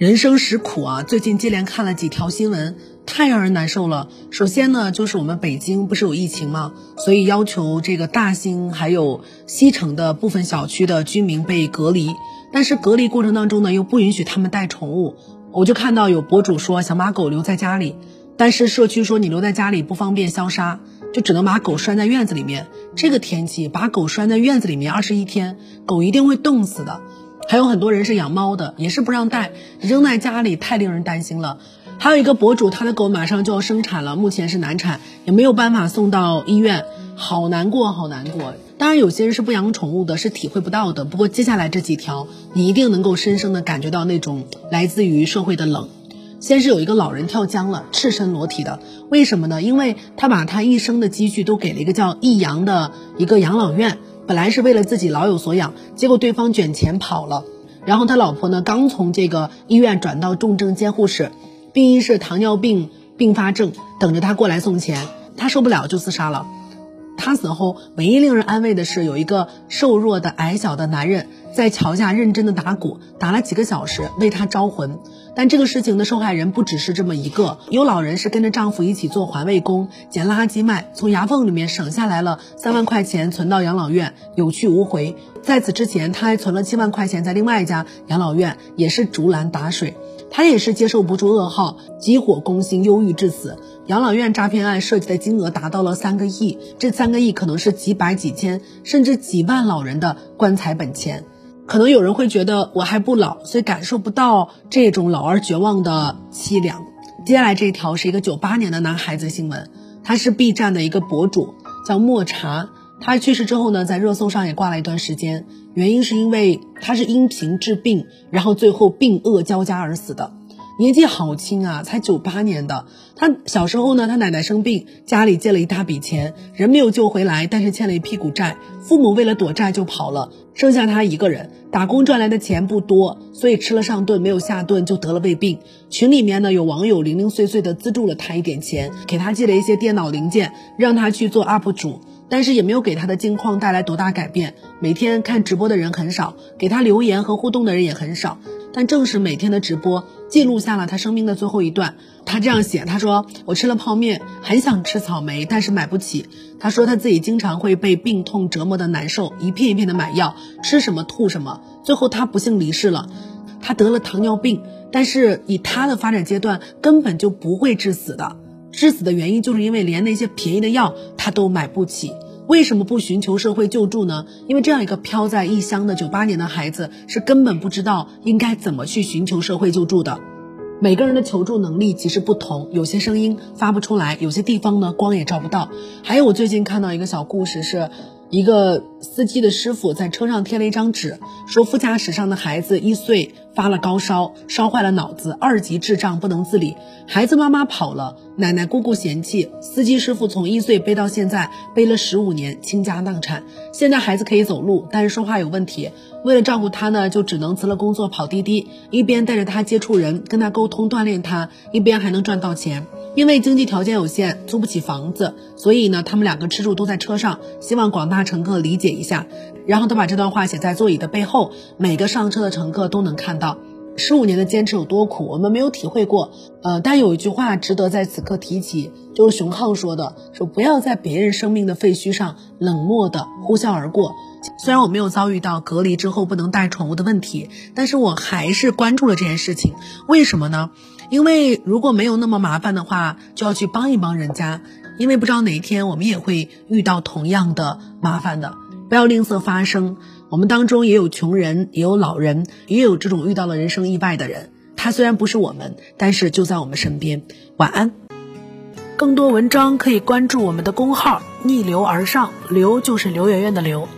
人生实苦啊！最近接连看了几条新闻，太让人难受了。首先呢，就是我们北京不是有疫情吗？所以要求这个大兴还有西城的部分小区的居民被隔离，但是隔离过程当中呢，又不允许他们带宠物。我就看到有博主说想把狗留在家里，但是社区说你留在家里不方便消杀，就只能把狗拴在院子里面。这个天气把狗拴在院子里面二十一天，狗一定会冻死的。还有很多人是养猫的，也是不让带，扔在家里太令人担心了。还有一个博主，他的狗马上就要生产了，目前是难产，也没有办法送到医院，好难过，好难过。当然，有些人是不养宠物的，是体会不到的。不过接下来这几条，你一定能够深深的感觉到那种来自于社会的冷。先是有一个老人跳江了，赤身裸体的，为什么呢？因为他把他一生的积蓄都给了一个叫益阳的一个养老院。本来是为了自己老有所养，结果对方卷钱跑了。然后他老婆呢，刚从这个医院转到重症监护室，病因是糖尿病并发症，等着他过来送钱。他受不了就自杀了。他死后，唯一令人安慰的是，有一个瘦弱的矮小的男人在桥下认真的打鼓，打了几个小时为他招魂。但这个事情的受害人不只是这么一个，有老人是跟着丈夫一起做环卫工，捡垃圾卖，从牙缝里面省下来了三万块钱，存到养老院，有去无回。在此之前，他还存了七万块钱在另外一家养老院，也是竹篮打水。他也是接受不住噩耗，急火攻心，忧郁致死。养老院诈骗案涉及的金额达到了三个亿，这三个亿可能是几百、几千，甚至几万老人的棺材本钱。可能有人会觉得我还不老，所以感受不到这种老而绝望的凄凉。接下来这一条是一个九八年的男孩子新闻，他是 B 站的一个博主，叫莫茶。他去世之后呢，在热搜上也挂了一段时间，原因是因为他是因病治病，然后最后病恶交加而死的，年纪好轻啊，才九八年的。他小时候呢，他奶奶生病，家里借了一大笔钱，人没有救回来，但是欠了一屁股债，父母为了躲债就跑了，剩下他一个人，打工赚来的钱不多，所以吃了上顿没有下顿就得了胃病。群里面呢有网友零零碎碎的资助了他一点钱，给他寄了一些电脑零件，让他去做 UP 主。但是也没有给他的境况带来多大改变，每天看直播的人很少，给他留言和互动的人也很少。但正是每天的直播，记录下了他生命的最后一段。他这样写：他说我吃了泡面，很想吃草莓，但是买不起。他说他自己经常会被病痛折磨的难受，一片一片的买药，吃什么吐什么。最后他不幸离世了，他得了糖尿病，但是以他的发展阶段，根本就不会致死的。致死的原因就是因为连那些便宜的药他都买不起。为什么不寻求社会救助呢？因为这样一个飘在异乡的九八年的孩子是根本不知道应该怎么去寻求社会救助的。每个人的求助能力其实不同，有些声音发不出来，有些地方呢光也照不到。还有我最近看到一个小故事是。一个司机的师傅在车上贴了一张纸，说副驾驶上的孩子一岁发了高烧，烧坏了脑子，二级智障不能自理。孩子妈妈跑了，奶奶姑姑嫌弃，司机师傅从一岁背到现在，背了十五年，倾家荡产。现在孩子可以走路，但是说话有问题。为了照顾他呢，就只能辞了工作跑滴滴，一边带着他接触人，跟他沟通锻炼他，一边还能赚到钱。因为经济条件有限，租不起房子，所以呢，他们两个吃住都在车上。希望广大乘客理解一下。然后他把这段话写在座椅的背后，每个上车的乘客都能看到。十五年的坚持有多苦，我们没有体会过。呃，但有一句话值得在此刻提起，就是熊浩说的：“说不要在别人生命的废墟上冷漠的呼啸而过。”虽然我没有遭遇到隔离之后不能带宠物的问题，但是我还是关注了这件事情。为什么呢？因为如果没有那么麻烦的话，就要去帮一帮人家。因为不知道哪一天我们也会遇到同样的麻烦的，不要吝啬发声。我们当中也有穷人，也有老人，也有这种遇到了人生意外的人。他虽然不是我们，但是就在我们身边。晚安。更多文章可以关注我们的公号“逆流而上”，流就是刘媛媛的刘。